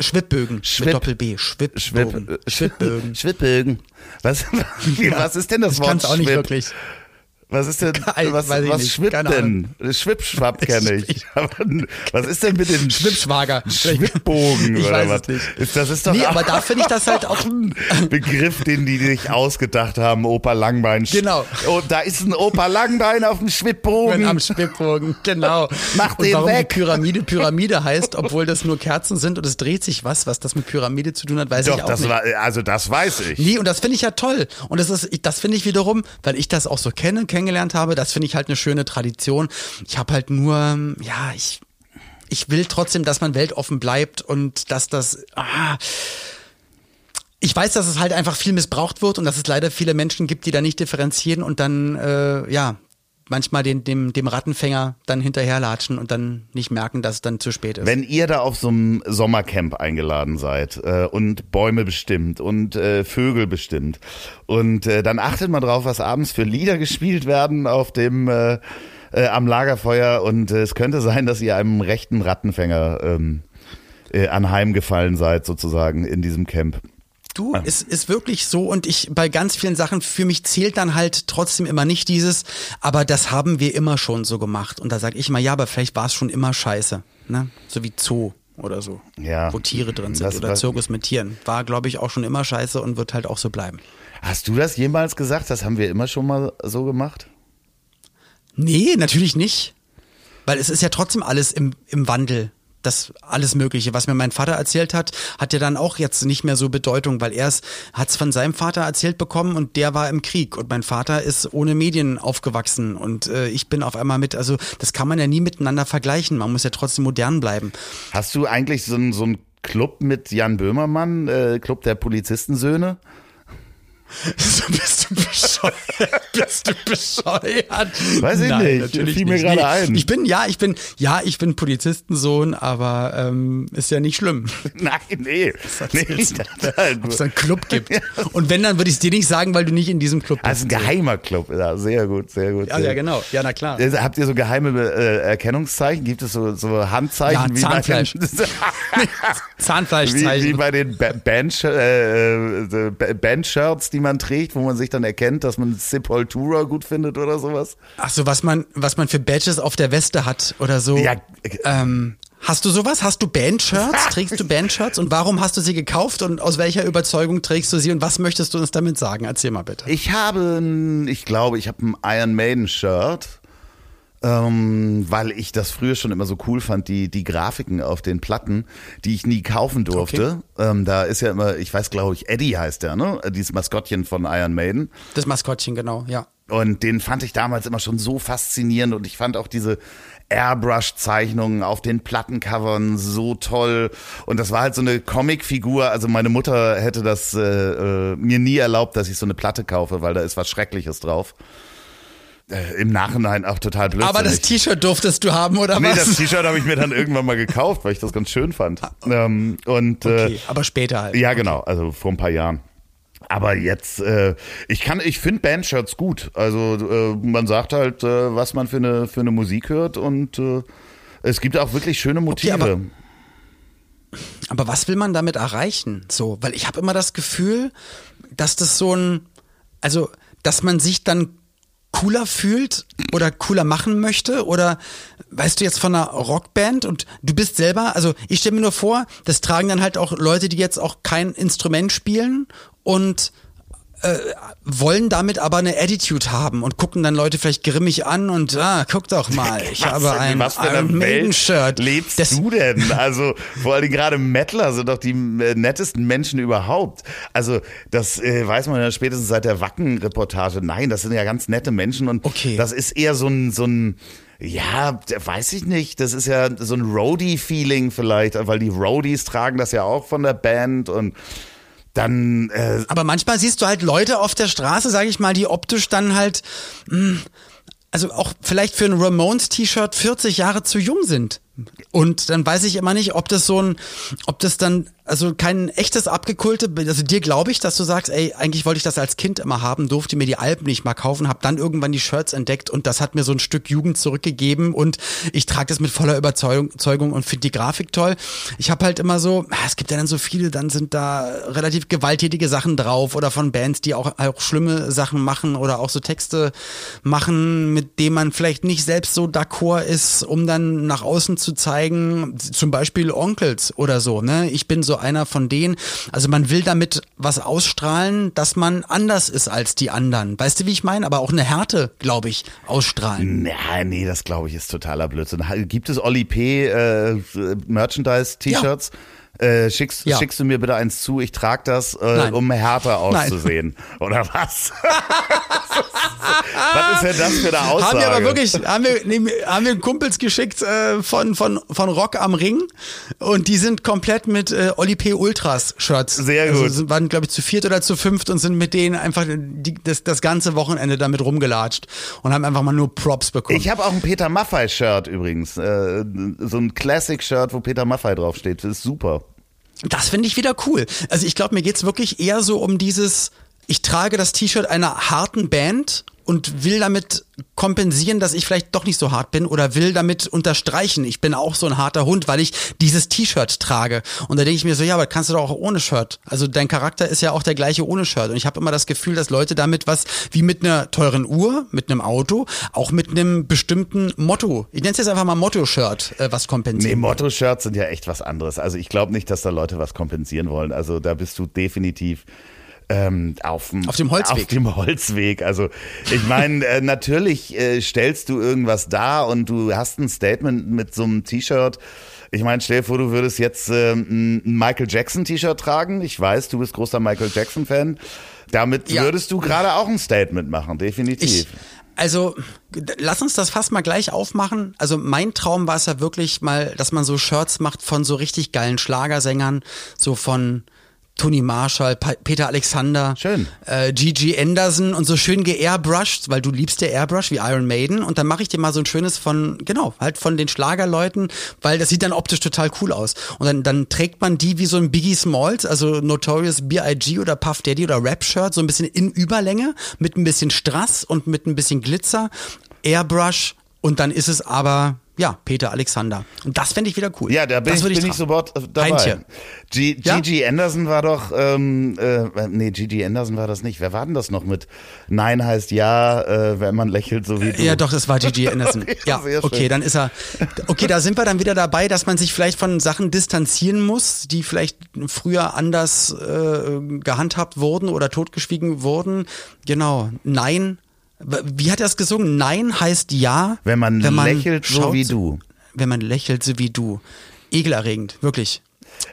Schwibbögen, Schwibb- mit Doppel B, Schwibbögen. Schwibb, äh, Schwibbögen. Schwibbögen. Was, wie, was ist denn das Ich Wort kann's auch nicht Schwibb? wirklich. Was ist denn, Geil, was, ich was nicht. schwippt denn? Schwippschwapp kenne ich. Was ist denn mit den Schwippschwager. Schwibbogen Ich oder was? Ist, das ist doch Nee, aber da finde ich das halt auch ein Begriff, den die sich ausgedacht haben, Opa Langbein. Genau. Oh, da ist ein Opa Langbein auf dem Schwibbogen. Am Schwibbogen, genau. Mach und den warum weg. die Pyramide Pyramide heißt, obwohl das nur Kerzen sind und es dreht sich was, was das mit Pyramide zu tun hat, weiß ich Doch, auch das nicht. war, also das weiß ich. Nee, und das finde ich ja toll. Und das ist, ich- das finde ich wiederum, weil ich das auch so kenne, kennengelernt habe, das finde ich halt eine schöne Tradition. Ich habe halt nur, ja, ich, ich will trotzdem, dass man weltoffen bleibt und dass das, ah, ich weiß, dass es halt einfach viel missbraucht wird und dass es leider viele Menschen gibt, die da nicht differenzieren und dann, äh, ja, manchmal den, dem, dem Rattenfänger dann hinterherlatschen und dann nicht merken, dass es dann zu spät ist. Wenn ihr da auf so einem Sommercamp eingeladen seid äh, und Bäume bestimmt und äh, Vögel bestimmt und äh, dann achtet mal drauf, was abends für Lieder gespielt werden auf dem äh, äh, am Lagerfeuer und äh, es könnte sein, dass ihr einem rechten Rattenfänger ähm, äh, anheimgefallen seid sozusagen in diesem Camp. Du, es ist wirklich so und ich bei ganz vielen Sachen, für mich zählt dann halt trotzdem immer nicht dieses, aber das haben wir immer schon so gemacht. Und da sage ich mal, ja, aber vielleicht war es schon immer scheiße. Ne? So wie Zoo oder so. Ja. Wo Tiere drin sind Das oder Zirkus mit Tieren. War, glaube ich, auch schon immer scheiße und wird halt auch so bleiben. Hast du das jemals gesagt? Das haben wir immer schon mal so gemacht? Nee, natürlich nicht. Weil es ist ja trotzdem alles im, im Wandel. Das alles Mögliche, was mir mein Vater erzählt hat, hat ja dann auch jetzt nicht mehr so Bedeutung, weil er hat es von seinem Vater erzählt bekommen und der war im Krieg und mein Vater ist ohne Medien aufgewachsen und äh, ich bin auf einmal mit, also das kann man ja nie miteinander vergleichen, man muss ja trotzdem modern bleiben. Hast du eigentlich so einen so Club mit Jan Böhmermann, äh, Club der Polizistensöhne? So bist du bescheuert, bist du bescheuert. Weiß ich nicht, natürlich fiel mir nicht. gerade ein. Ich bin, ja, ich bin, ja, ich bin Polizistensohn, aber ähm, ist ja nicht schlimm. Nein, nee. nee du? nein. Ob es einen Club gibt. Und wenn, dann würde ich es dir nicht sagen, weil du nicht in diesem Club Also bist. ein geheimer Club, ja, sehr gut, sehr gut. Ja, sehr ja, genau. Ja, na klar. Äh, Habt ihr so geheime äh, Erkennungszeichen? Gibt es so, so Handzeichen Ja, Zahnfleisch. wie bei den, wie, Zahnfleischzeichen. wie bei den Band, äh, äh, Bandshirts, die man trägt, wo man sich dann erkennt, dass man Sepultura gut findet oder sowas? Ach so, was man, was man für Badges auf der Weste hat oder so. Ja, Ähm, hast du sowas? Hast du Bandshirts? Trägst du Bandshirts? Und warum hast du sie gekauft? Und aus welcher Überzeugung trägst du sie? Und was möchtest du uns damit sagen? Erzähl mal bitte. Ich habe, ich glaube, ich habe ein Iron Maiden Shirt, ähm, weil ich das früher schon immer so cool fand, die, die Grafiken auf den Platten, die ich nie kaufen durfte. Ähm, da ist ja immer, ich weiß, glaube ich, Eddie heißt der, ne? Dieses Maskottchen von Iron Maiden. Das Maskottchen, genau, ja. Und den fand ich damals immer schon so faszinierend und ich fand auch diese Airbrush-Zeichnungen auf den Plattencovern so toll. Und das war halt so eine Comicfigur. Also meine Mutter hätte das äh, äh, mir nie erlaubt, dass ich so eine Platte kaufe, weil da ist was Schreckliches drauf. Äh, Im Nachhinein auch total blöd. Aber das T-Shirt durftest du haben, oder Nee, was? das T-Shirt habe ich mir dann irgendwann mal gekauft, weil ich das ganz schön fand. Ähm, und okay, äh, aber später halt. ja, genau, also vor ein paar Jahren. Aber jetzt, äh, ich kann, ich finde Bandshirts gut. Also äh, man sagt halt, äh, was man für eine für eine Musik hört und äh, Es gibt auch wirklich schöne Motive. Okay, aber, aber was will man damit erreichen? So, weil ich habe immer das Gefühl, dass das so ein, also, dass man sich dann cooler fühlt oder cooler machen möchte? Oder weißt du jetzt von einer Rockband und du bist selber, also ich stelle mir nur vor, das tragen dann halt auch Leute, die jetzt auch kein Instrument spielen und äh, wollen damit aber eine Attitude haben und gucken dann Leute vielleicht grimmig an und ah, guck doch mal, ich was habe ein Iron Maiden Shirt. Lebst Das- du denn? Also vor allem gerade Mettler sind doch die äh, nettesten Menschen überhaupt. Also das äh, weiß man ja spätestens seit der Wacken-Reportage. Nein, das sind ja ganz nette Menschen und Okay. das ist eher so ein so ein ja, weiß ich nicht. Das ist ja so ein Roadie-Feeling vielleicht, weil die Roadies tragen das ja auch von der Band und dann äh, Aber manchmal siehst du halt Leute auf der Straße, sage ich mal, die optisch dann halt, mh, also auch vielleicht für ein Ramones-T-Shirt 40 Jahre zu jung sind. Und dann weiß ich immer nicht, ob das so ein, ob das dann, also kein echtes abgekulte, also dir glaube ich, dass du sagst, ey, eigentlich wollte ich das als Kind immer haben, durfte mir die Alben nicht mal kaufen, habe dann irgendwann die Shirts entdeckt und das hat mir so ein Stück Jugend zurückgegeben und ich trage das mit voller Überzeugung und finde die Grafik toll. Ich habe halt immer so, ah, es gibt ja dann so viele, dann sind da relativ gewalttätige Sachen drauf oder von Bands, die auch, auch schlimme Sachen machen oder auch so Texte machen, mit denen man vielleicht nicht selbst so d'accord ist, um dann nach außen zu zeigen, zum Beispiel Onkels oder so, ne? Ich bin so einer von denen. Also man will damit was ausstrahlen, dass man anders ist als die anderen. Weißt du, wie ich meine? Aber auch eine Härte, glaube ich, ausstrahlen. Ja, nee, das glaube ich ist totaler Blödsinn. Gibt es Oli P. Äh, Merchandise-T-Shirts? Äh, schickst, Ja. schickst du mir bitte eins zu, ich trage das, äh, Nein. um härter Nein. auszusehen. Oder was? was ist denn das für eine Aussage? Haben wir aber wirklich, haben wir, haben wir Kumpels geschickt äh, von, von, von Rock am Ring und die sind komplett mit äh, Oli P. Ultras Shirts. Sehr Also gut. sind, waren, glaube ich, zu viert oder zu fünft und sind mit denen einfach die, das, das ganze Wochenende damit rumgelatscht und haben einfach mal nur Props bekommen. Ich habe auch ein Peter Maffei-Shirt übrigens. Äh, so ein Classic-Shirt, wo Peter Maffei draufsteht. Das ist super. Das finde ich wieder cool. Also ich glaube, mir geht's wirklich eher so um dieses, ich trage das T-Shirt einer harten Band und will damit kompensieren, dass ich vielleicht doch nicht so hart bin oder will damit unterstreichen, ich bin auch so ein harter Hund, weil ich dieses T-Shirt trage. Und da denke ich mir so, ja, aber kannst du doch auch ohne Shirt. Also dein Charakter ist ja auch der gleiche ohne Shirt. Und ich habe immer das Gefühl, dass Leute damit was wie mit einer teuren Uhr, mit einem Auto, auch mit einem bestimmten Motto, ich nenne es jetzt einfach mal Motto-Shirt, äh, was Nee, kompensieren. Motto-Shirts sind ja echt was anderes. Also ich glaube nicht, dass da Leute was kompensieren wollen. Also da bist du definitiv ähm, auf, dem- Auf dem Holzweg. Auf dem Holzweg. Also ich meine, äh, natürlich äh, stellst du irgendwas dar und du hast ein Statement mit so einem T-Shirt. Ich meine, stell dir vor, du würdest jetzt ähm, ein Michael Jackson T-Shirt tragen. Ich weiß, du bist großer Michael Jackson Fan. Damit Ja. würdest du gerade auch ein Statement machen, definitiv. Ich, also, lass uns das fast mal gleich aufmachen. Also, mein Traum war es ja wirklich mal, dass man so Shirts macht von so richtig geilen Schlagersängern, so von Tony Marshall, Pa- Peter Alexander, Schön. äh, Gigi Anderson und so schön geairbrushed, weil du liebst ja Airbrush wie Iron Maiden und dann mache ich dir mal so ein schönes von, genau, halt von den Schlagerleuten, weil das sieht dann optisch total cool aus. Und dann, dann trägt man die wie so ein Biggie Smalls, also Notorious B.I.G. oder Puff Daddy oder Rap-Shirt, so ein bisschen in Überlänge, mit ein bisschen Strass und mit ein bisschen Glitzer, Airbrush und dann ist es aber, ja, Peter Alexander. Und das fände ich wieder cool. Ja, da bin, ich, würde bin ich sofort äh, dabei. Heintje. G Ja? Gigi Anderson war doch, ähm, äh, nee, Gigi Anderson war das nicht. Wer war denn das noch mit Nein heißt Ja, äh, wenn man lächelt, so wie du? Ja, doch, das war Gigi Anderson. ja, okay, dann ist er. Okay, da sind wir dann wieder dabei, dass man sich vielleicht von Sachen distanzieren muss, die vielleicht früher anders äh, gehandhabt wurden oder totgeschwiegen wurden. Genau. Nein. Wie hat er es gesungen? Nein heißt ja. Wenn man lächelt, so wie du. Wenn man lächelt, so wie du. Ekelerregend, wirklich.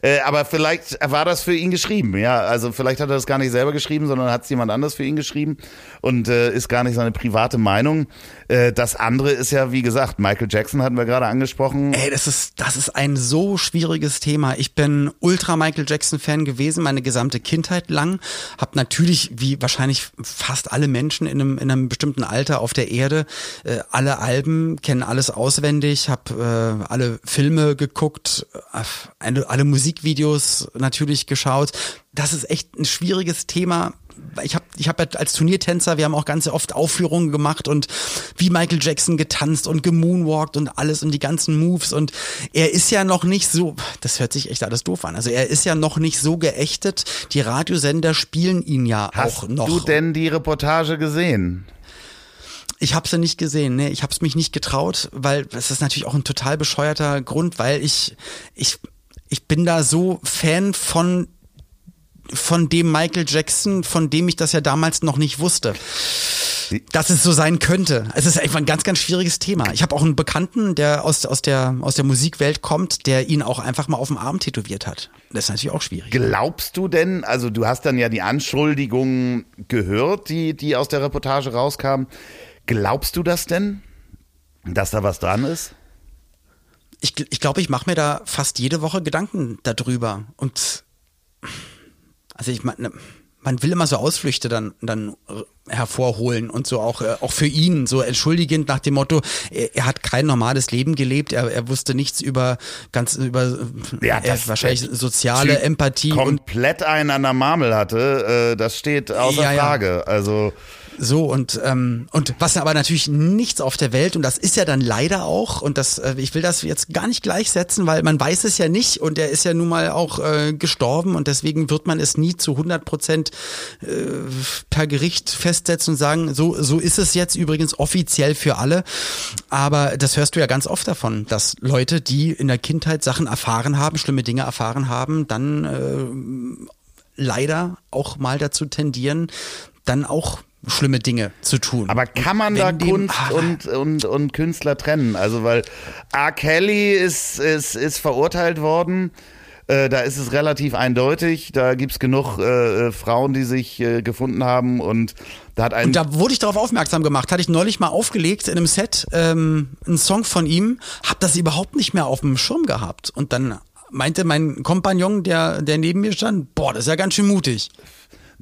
Äh, aber vielleicht war das für ihn geschrieben, ja. Also vielleicht hat er das gar nicht selber geschrieben, sondern hat es jemand anders für ihn geschrieben und äh, ist gar nicht seine private Meinung. Äh, das andere ist ja, wie gesagt, Michael Jackson hatten wir gerade angesprochen. Ey, das ist, das ist ein so schwieriges Thema. Ich bin ultra Michael Jackson Fan gewesen, meine gesamte Kindheit lang. Hab natürlich, wie wahrscheinlich fast alle Menschen in einem, in einem bestimmten Alter auf der Erde, äh, alle Alben, kennen alles auswendig, hab äh, alle Filme geguckt, äh, alle Musikvideos natürlich geschaut. Das ist echt ein schwieriges Thema ich habe ich hab als Turniertänzer, wir haben auch ganz oft Aufführungen gemacht und wie Michael Jackson getanzt und gemoonwalkt und alles und die ganzen Moves und er ist ja noch nicht so, das hört sich echt alles doof an, also er ist ja noch nicht so geächtet, die Radiosender spielen ihn ja Hast auch noch. du denn die Reportage gesehen? Ich habe sie nicht gesehen, ne? Ich habe es mich nicht getraut, weil es ist natürlich auch ein total bescheuerter Grund, weil ich ich ich bin da so Fan von von dem Michael Jackson, von dem ich das ja damals noch nicht wusste. Dass es so sein könnte. Es ist einfach ein ganz, ganz schwieriges Thema. Ich habe auch einen Bekannten, der aus, aus, der, aus der Musikwelt kommt, der ihn auch einfach mal auf dem Arm tätowiert hat. Das ist natürlich auch schwierig. Glaubst du denn, also du hast dann ja die Anschuldigungen gehört, die, die aus der Reportage rauskamen. Glaubst du das denn, dass da was dran ist? Ich, ich glaube, ich mache mir da fast jede Woche Gedanken darüber. Und also ich meine, man will immer so Ausflüchte dann, dann hervorholen und so auch, äh, auch für ihn, so entschuldigend nach dem Motto, er, er hat kein normales Leben gelebt, er, er wusste nichts über ganz über Ja, er das- wahrscheinlich soziale Typ Empathie und komplett einen an der Marmel hatte, äh, das steht außer Ja, ja. Frage. Also So und ähm, und was aber natürlich nichts auf der Welt und das ist ja dann leider auch und das äh, ich will das jetzt gar nicht gleichsetzen, weil man weiß es ja nicht und er ist ja nun mal auch äh, gestorben und deswegen wird man es nie zu 100 Prozent äh, per Gericht festsetzen und sagen, so so ist es jetzt übrigens offiziell für alle, aber das hörst du ja ganz oft davon, dass Leute, die in der Kindheit Sachen erfahren haben, schlimme Dinge erfahren haben, dann äh, leider auch mal dazu tendieren, dann auch schlimme Dinge zu tun. Aber kann man da dem- Kunst Ah, und, und, und Künstler trennen? Also, weil R. Kelly ist, ist, ist verurteilt worden. Äh, da ist es relativ eindeutig. Da gibt's genug äh, äh, Frauen, die sich äh, gefunden haben. Und da hat ein. Und da wurde ich darauf aufmerksam gemacht, hatte ich neulich mal aufgelegt in einem Set, ähm, einen Song von ihm, hab das überhaupt nicht mehr auf dem Schirm gehabt. Und dann meinte mein Kompagnon, der, der neben mir stand, boah, das ist ja ganz schön mutig.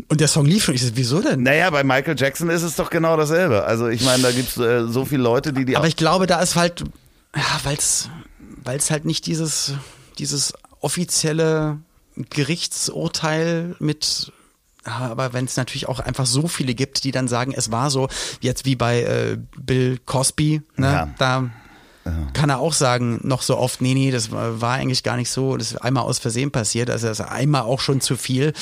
Und der Song lief schon. Ich so, wieso denn? naja, bei Michael Jackson ist es doch genau dasselbe. Also, ich meine, da gibt's äh, so viele Leute, die die. Aber ich glaube, da ist halt, ja, weil's, weil's halt nicht dieses, dieses offizielle Gerichtsurteil mit aber wenn es natürlich auch einfach so viele gibt, die dann sagen, es war so, jetzt wie bei äh, Bill Cosby, ne? Ja. da kann er auch sagen, noch so oft, nee, nee, das war, war eigentlich gar nicht so, das ist einmal aus Versehen passiert, also das ist einmal auch schon zu viel.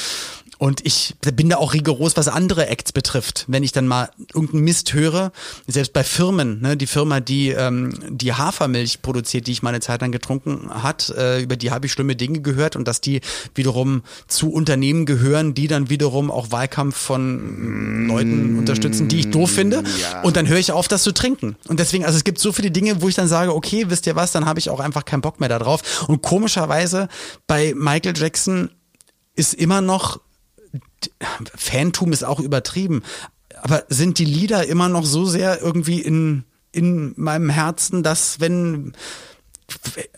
Und ich bin da auch rigoros, was andere Acts betrifft. Wenn ich dann mal irgendeinen Mist höre, selbst bei Firmen, ne, die Firma, die ähm, die Hafermilch produziert, die ich meine Zeit lang getrunken hat, äh, über die habe ich schlimme Dinge gehört und dass die wiederum zu Unternehmen gehören, die dann wiederum auch Wahlkampf von Leuten unterstützen, die ich doof finde. ja. Und dann höre ich auf, das zu trinken. Und deswegen, also es gibt so viele Dinge, wo ich dann sage, okay, wisst ihr was, dann habe ich auch einfach keinen Bock mehr darauf. Und komischerweise bei Michael Jackson ist immer noch Fantum ist auch übertrieben, aber sind die Lieder immer noch so sehr irgendwie in, in meinem Herzen, dass wenn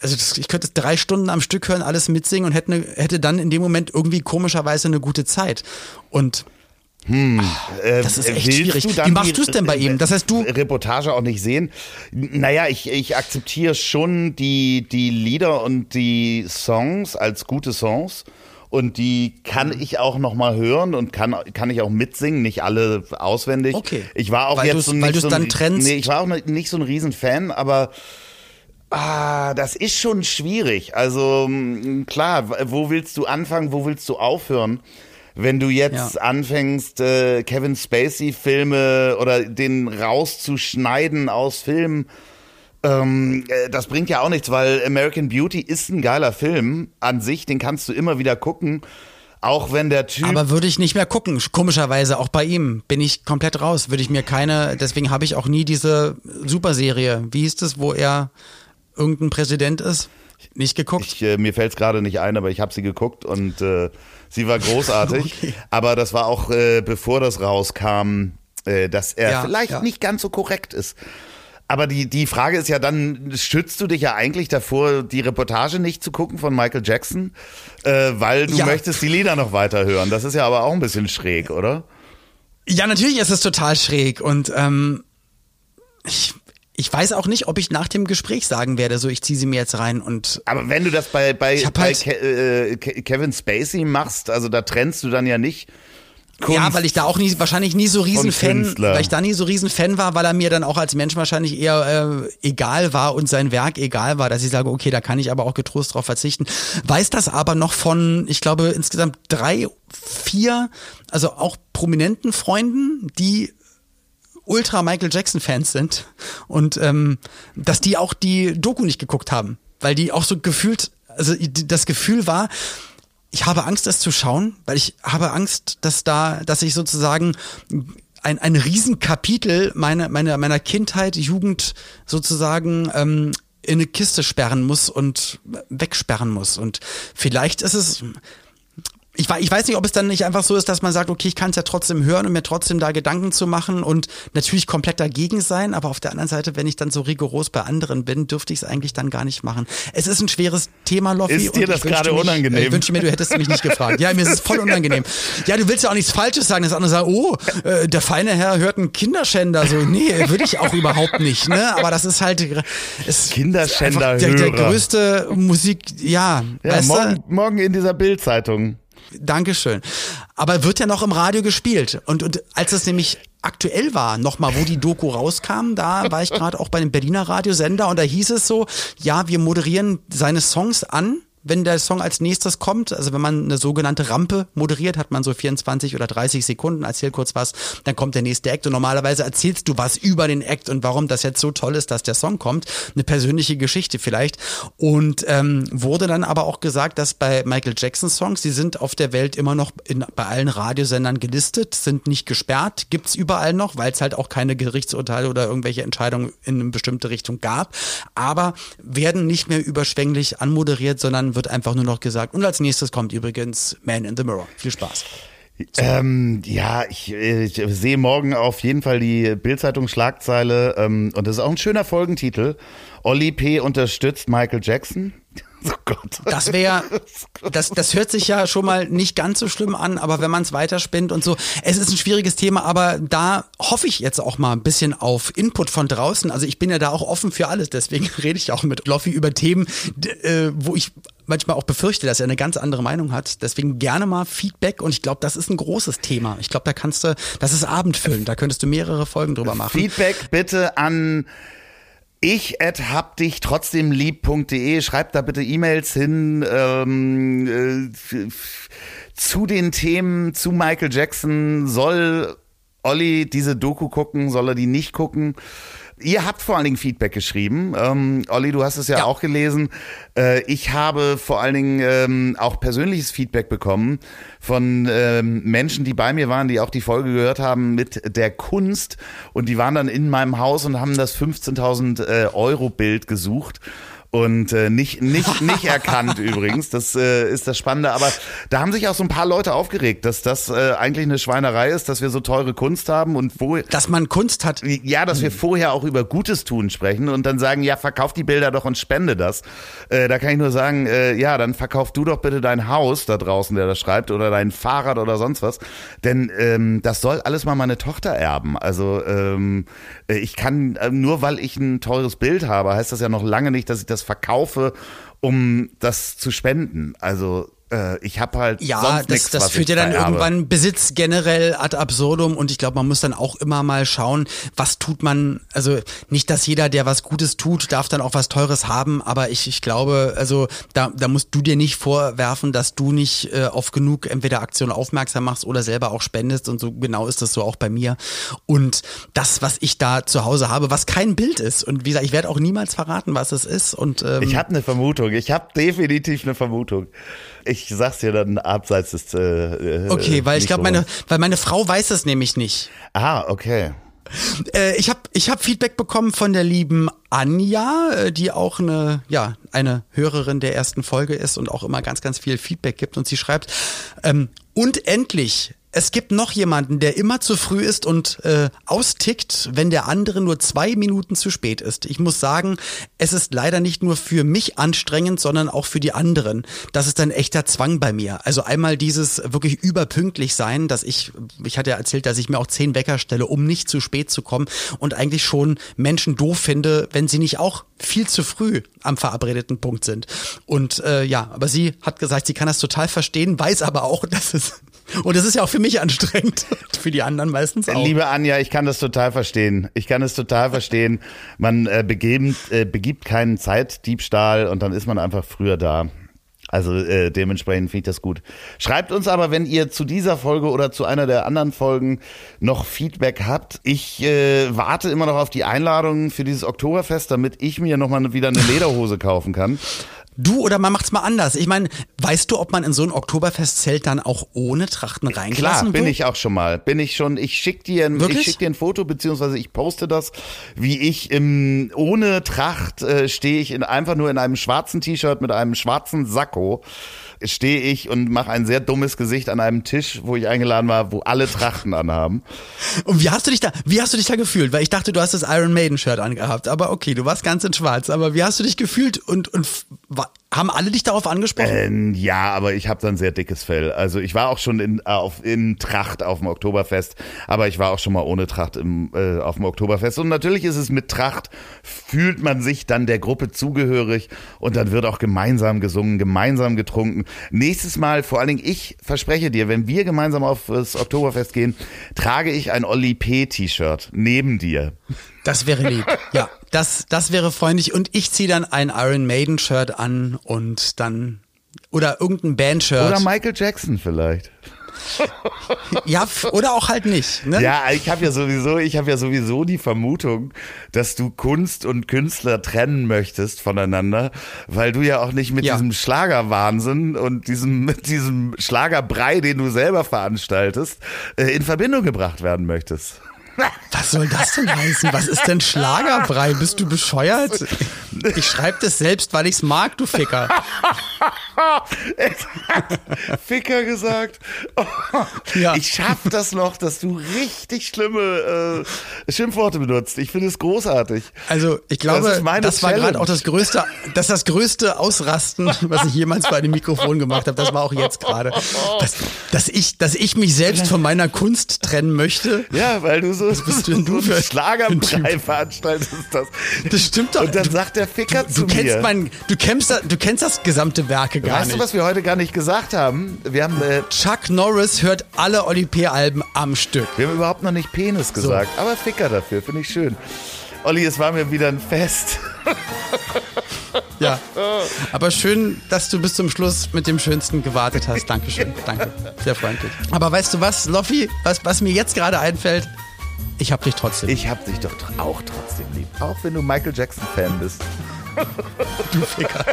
also das, ich könnte drei Stunden am Stück hören, alles mitsingen und hätte, ne, hätte dann in dem Moment irgendwie komischerweise eine gute Zeit. Und Äh, Das ist echt willst schwierig. du Wie machst die du's denn bei ihm? Das heißt, du- Reportage auch nicht sehen. Naja, ich, ich akzeptiere schon die, die Lieder und die Songs als gute Songs. Und die kann Mhm. ich auch noch mal hören und kann, kann ich auch mitsingen, nicht alle auswendig. Okay. Ich war auch Weil jetzt so weil nicht du's so dann ein, trennst. Nee, ich war auch nicht so ein Riesenfan, aber Ah, das ist schon schwierig. Also mh, klar, wo willst du anfangen, wo willst du aufhören? Wenn du jetzt Ja. anfängst, äh, Kevin Spacey-Filme oder den rauszuschneiden aus Filmen, ähm, äh, das bringt ja auch nichts, weil American Beauty ist ein geiler Film an sich, den kannst du immer wieder gucken. Auch wenn der Typ. Aber würde ich nicht mehr gucken. Komischerweise, auch bei ihm bin ich komplett raus. Würde ich mir keine, deswegen habe ich auch nie diese Superserie, wie hieß das, wo er irgendein Präsident ist, nicht geguckt. Ich, äh, mir fällt es gerade nicht ein, aber ich habe sie geguckt und äh, sie war großartig. Okay. Aber das war auch, äh, bevor das rauskam, äh, dass er Ja, vielleicht ja. nicht ganz so korrekt ist. Aber die, die Frage ist ja dann, schützt du dich ja eigentlich davor, die Reportage nicht zu gucken von Michael Jackson, äh, weil du Ja. möchtest die Lieder noch weiter hören. Das ist ja aber auch ein bisschen schräg, oder? Ja, natürlich ist es total schräg und ähm, ich, ich weiß auch nicht, ob ich nach dem Gespräch sagen werde, so ich ziehe sie mir jetzt rein und Aber wenn du das bei, bei, bei halt- Ke äh, Ke Kevin Spacey machst, also da trennst du dann ja nicht Kunst ja, weil ich da auch nie, wahrscheinlich nie so riesen Fan, weil ich da nie so riesen Fan war, weil er mir dann auch als Mensch wahrscheinlich eher äh, egal war und sein Werk egal war, dass ich sage, okay, da kann ich aber auch getrost drauf verzichten. Weiß das aber noch von, ich glaube, insgesamt drei, vier, also auch prominenten Freunden, die Ultra Michael Jackson Fans sind und ähm, dass die auch die Doku nicht geguckt haben, weil die auch so gefühlt, also das Gefühl war, ich habe Angst, das zu schauen, weil ich habe Angst, dass da, dass ich sozusagen ein, ein Riesenkapitel meiner, meiner, meiner Kindheit, Jugend sozusagen ähm, in eine Kiste sperren muss und wegsperren muss. Und vielleicht ist es, ich, ich weiß nicht, ob es dann nicht einfach so ist, dass man sagt, okay, ich kann es ja trotzdem hören und mir trotzdem da Gedanken zu machen und natürlich komplett dagegen sein, aber auf der anderen Seite, wenn ich dann so rigoros bei anderen bin, dürfte ich es eigentlich dann gar nicht machen. Es ist ein schweres Thema, Loffi. Ist dir das gerade mich- unangenehm? Ich wünsche mir, du hättest mich nicht gefragt. Ja, mir ist es voll unangenehm. Ja, du willst ja auch nichts Falsches sagen, dass andere sagen, oh, äh, der feine Herr hört einen Kinderschänder. So, nee, würde ich auch überhaupt nicht, ne? Aber das ist halt, es Kinderschänder ist der, der größte Musik, ja, Ja, morgen, morgen in dieser Bildzeitung. Dankeschön. Aber wird ja noch im Radio gespielt. Und, und als es nämlich aktuell war, nochmal, wo die Doku rauskam, da war ich gerade auch bei einem Berliner Radiosender und da hieß es so, ja, wir moderieren seine Songs an. Wenn der Song als nächstes kommt, also wenn man eine sogenannte Rampe moderiert, hat man so 24 oder 30 Sekunden, erzähl kurz was, dann kommt der nächste Act und normalerweise erzählst du was über den Act und warum das jetzt so toll ist, dass der Song kommt. Eine persönliche Geschichte vielleicht. Und ähm, wurde dann aber auch gesagt, dass bei Michael Jackson Songs, die sind auf der Welt immer noch in, bei allen Radiosendern gelistet, sind nicht gesperrt, gibt's überall noch, weil es halt auch keine Gerichtsurteile oder irgendwelche Entscheidungen in eine bestimmte Richtung gab, aber werden nicht mehr überschwänglich anmoderiert, sondern wird einfach nur noch gesagt. Und als nächstes kommt übrigens Man in the Mirror. Viel Spaß. Ähm, ja, ich, äh, ich sehe morgen auf jeden Fall die Bildzeitung-Schlagzeile ähm, und das ist auch ein schöner Folgentitel. Olli P. unterstützt Michael Jackson. Oh Gott. Das wäre, das, das hört sich ja schon mal nicht ganz so schlimm an, aber wenn man es weiterspinnt und so, es ist ein schwieriges Thema, aber da hoffe ich jetzt auch mal ein bisschen auf Input von draußen. Also ich bin ja da auch offen für alles, deswegen rede ich auch mit Loffi über Themen, äh, wo ich manchmal auch befürchte, dass er eine ganz andere Meinung hat. Deswegen gerne mal Feedback und ich glaube, das ist ein großes Thema. Ich glaube, da kannst du, das ist abendfüllend, da könntest du mehrere Folgen drüber machen. Feedback bitte an ich at hab dich trotzdem lieb.de. Schreibt da bitte E-Mails hin ähm, äh, zu den Themen, zu Michael Jackson. Soll Olli diese Doku gucken? Soll er die nicht gucken? Ihr habt vor allen Dingen Feedback geschrieben. Ähm, Olli, du hast es ja, Ja. auch gelesen. Äh, ich habe vor allen Dingen ähm, auch persönliches Feedback bekommen von ähm, Menschen, die bei mir waren, die auch die Folge gehört haben mit der Kunst. Und die waren dann in meinem Haus und haben das 15.000 äh, Euro Bild gesucht. Und äh, nicht, nicht, nicht erkannt übrigens. Das äh, ist das Spannende. Aber da haben sich auch so ein paar Leute aufgeregt, dass das äh, eigentlich eine Schweinerei ist, dass wir so teure Kunst haben und wo Dass man Kunst hat, ja, dass wir vorher auch über Gutes tun sprechen und dann sagen, ja, verkauf die Bilder doch und spende das. Äh, da kann ich nur sagen, äh, ja, dann verkauf du doch bitte dein Haus da draußen, der das schreibt, oder dein Fahrrad oder sonst was. Denn ähm, das soll alles mal meine Tochter erben. Also ähm, äh, ich kann, äh, nur weil ich ein teures Bild habe, heißt das ja noch lange nicht, dass ich das verkaufe, um das zu spenden. Also ich habe halt Ja, sonst das, nichts, das führt ja dann irgendwann Besitz generell ad absurdum und ich glaube, man muss dann auch immer mal schauen, was tut man, also nicht, dass jeder, der was Gutes tut, darf dann auch was Teures haben, aber ich, ich glaube, also da, da musst du dir nicht vorwerfen, dass du nicht äh, auf genug entweder Aktionen aufmerksam machst oder selber auch spendest und so genau ist das so auch bei mir und das, was ich da zu Hause habe, was kein Bild ist und wie gesagt, ich werde auch niemals verraten, was es ist und ähm, Ich habe eine Vermutung. Ich habe definitiv eine Vermutung. Ich sag's dir dann abseits des. Äh, äh, Okay, weil ich glaube, meine, weil meine Frau weiß es nämlich nicht. Ah, okay. Äh, ich habe ich hab Feedback bekommen von der lieben Anja, äh, die auch eine, ja, eine Hörerin der ersten Folge ist und auch immer ganz, ganz viel Feedback gibt. Und sie schreibt, ähm, und endlich, es gibt noch jemanden, der immer zu früh ist und äh, austickt, wenn der andere nur zwei Minuten zu spät ist. Ich muss sagen, es ist leider nicht nur für mich anstrengend, sondern auch für die anderen. Das ist ein echter Zwang bei mir. Also einmal dieses wirklich überpünktlich sein, dass ich, ich hatte ja erzählt, dass ich mir auch zehn Wecker stelle, um nicht zu spät zu kommen und eigentlich schon Menschen doof finde, wenn sie nicht auch viel zu früh am verabredeten Punkt sind. Und äh, ja, aber sie hat gesagt, sie kann das total verstehen, weiß aber auch, dass es Und das ist ja auch für mich anstrengend. Für die anderen meistens auch. Liebe Anja, ich kann das total verstehen. Ich kann es total verstehen. Man äh, begibt, äh, begibt keinen Zeitdiebstahl und dann ist man einfach früher da. Also äh, dementsprechend finde ich das gut. Schreibt uns aber, wenn ihr zu dieser Folge oder zu einer der anderen Folgen noch Feedback habt. Ich äh, warte immer noch auf die Einladung für dieses Oktoberfest, damit ich mir nochmal wieder eine Lederhose kaufen kann. Du oder man macht's mal anders. Ich meine, weißt du, ob man in so ein Oktoberfestzelt dann auch ohne Trachten reingelassen Klar, bin wird? ich auch schon mal. Bin ich schon. Ich schick dir, ein, ich schick dir ein Foto beziehungsweise ich poste das, wie ich im ohne Tracht äh, stehe ich in einfach nur in einem schwarzen T-Shirt mit einem schwarzen Sakko stehe ich und mache ein sehr dummes Gesicht an einem Tisch, wo ich eingeladen war, wo alle Trachten anhaben. Und wie hast du dich da, wie hast du dich da gefühlt? Weil ich dachte, du hast das Iron Maiden Shirt angehabt. Aber okay, du warst ganz in Schwarz. Aber wie hast du dich gefühlt und, und f- wa- haben alle dich darauf angesprochen? Ähm, ja, aber ich habe dann sehr dickes Fell. Also ich war auch schon in, äh, auf, in Tracht auf dem Oktoberfest, aber ich war auch schon mal ohne Tracht im, äh, auf dem Oktoberfest. Und natürlich ist es mit Tracht, fühlt man sich dann der Gruppe zugehörig und dann wird auch gemeinsam gesungen, gemeinsam getrunken. Nächstes Mal, vor allen Dingen ich verspreche dir, wenn wir gemeinsam auf das Oktoberfest gehen, trage ich ein Olli P. T-Shirt neben dir. Das wäre lieb. Ja, das, das wäre freundlich. Und ich ziehe dann ein Iron Maiden Shirt an und dann, oder irgendein Band-Shirt. Oder Michael Jackson vielleicht. Ja, f- oder auch halt nicht. Ne? Ja, ich habe ja sowieso, ich habe ja sowieso die Vermutung, dass du Kunst und Künstler trennen möchtest voneinander, weil du ja auch nicht mit Ja. diesem Schlagerwahnsinn und diesem mit diesem Schlagerbrei, den du selber veranstaltest, äh, in Verbindung gebracht werden möchtest. Was soll das denn heißen? Was ist denn Schlagerbrei? Bist du bescheuert? Ich schreibe das selbst, weil ich's mag, du Ficker. Ficker gesagt. Ja. Ich schaff das noch, dass du richtig schlimme äh, Schimpfworte benutzt. Ich finde es großartig. Also ich glaube, Das das, war gerade auch das größte, das das größte Ausrasten, was ich jemals bei einem Mikrofon gemacht habe. Das war auch jetzt gerade, dass, dass ich, dass ich mich selbst von meiner Kunst trennen möchte. Ja, weil du so, bist du denn du so für ein Schlagerbrei veranstaltest. Das. Das stimmt doch. Und dann Du- sagt der Ficker Du zu kennst mir. mein, du kennst, das- du kennst das gesamte Werke gar weißt nicht. du, was wir heute gar nicht gesagt haben? Wir haben, äh, Chuck Norris hört alle Oli P-Alben am Stück. wir haben überhaupt noch nicht Penis gesagt, aber Ficker dafür, finde ich schön. Olli, es war mir wieder ein Fest. Ja. Aber schön, dass du bis zum Schluss mit dem Schönsten gewartet hast. Dankeschön. Danke. Sehr freundlich. Aber weißt du was, Loffi, was, was mir jetzt gerade einfällt, ich hab dich trotzdem. Ich hab dich doch auch trotzdem lieb. Auch wenn du Michael Jackson-Fan bist. du Ficker.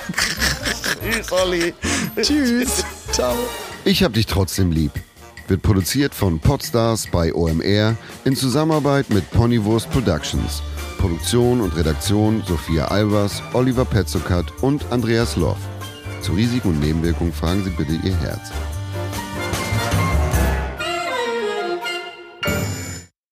Tschüss, Olli. Tschüss. Ciao. Ich hab dich trotzdem lieb. Wird produziert von Podstars bei OMR in Zusammenarbeit mit Ponywurst Productions. Produktion und Redaktion Sophia Albers, Oliver Petzokat und Andreas Loff. Zu Risiken und Nebenwirkungen fragen Sie bitte Ihr Herz.